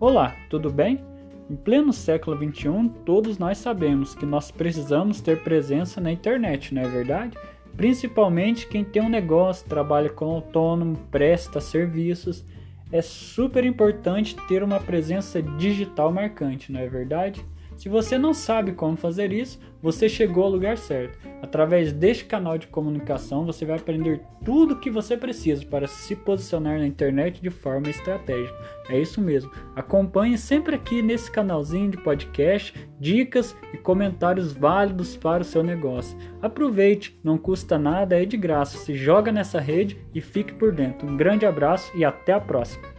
Olá, tudo bem? Em pleno século XXI, todos nós sabemos que nós precisamos ter presença na internet, não é verdade? Principalmente quem tem um negócio, trabalha como autônomo, presta serviços. É super importante ter uma presença digital marcante, não é verdade? Se você não sabe como fazer isso, você chegou ao lugar certo. Através deste canal de comunicação, você vai aprender tudo o que você precisa para se posicionar na internet de forma estratégica. É isso mesmo. Acompanhe sempre aqui nesse canalzinho de podcast dicas e comentários válidos para o seu negócio. Aproveite, não custa nada, é de graça. Se joga nessa rede e fique por dentro. Um grande abraço e até a próxima.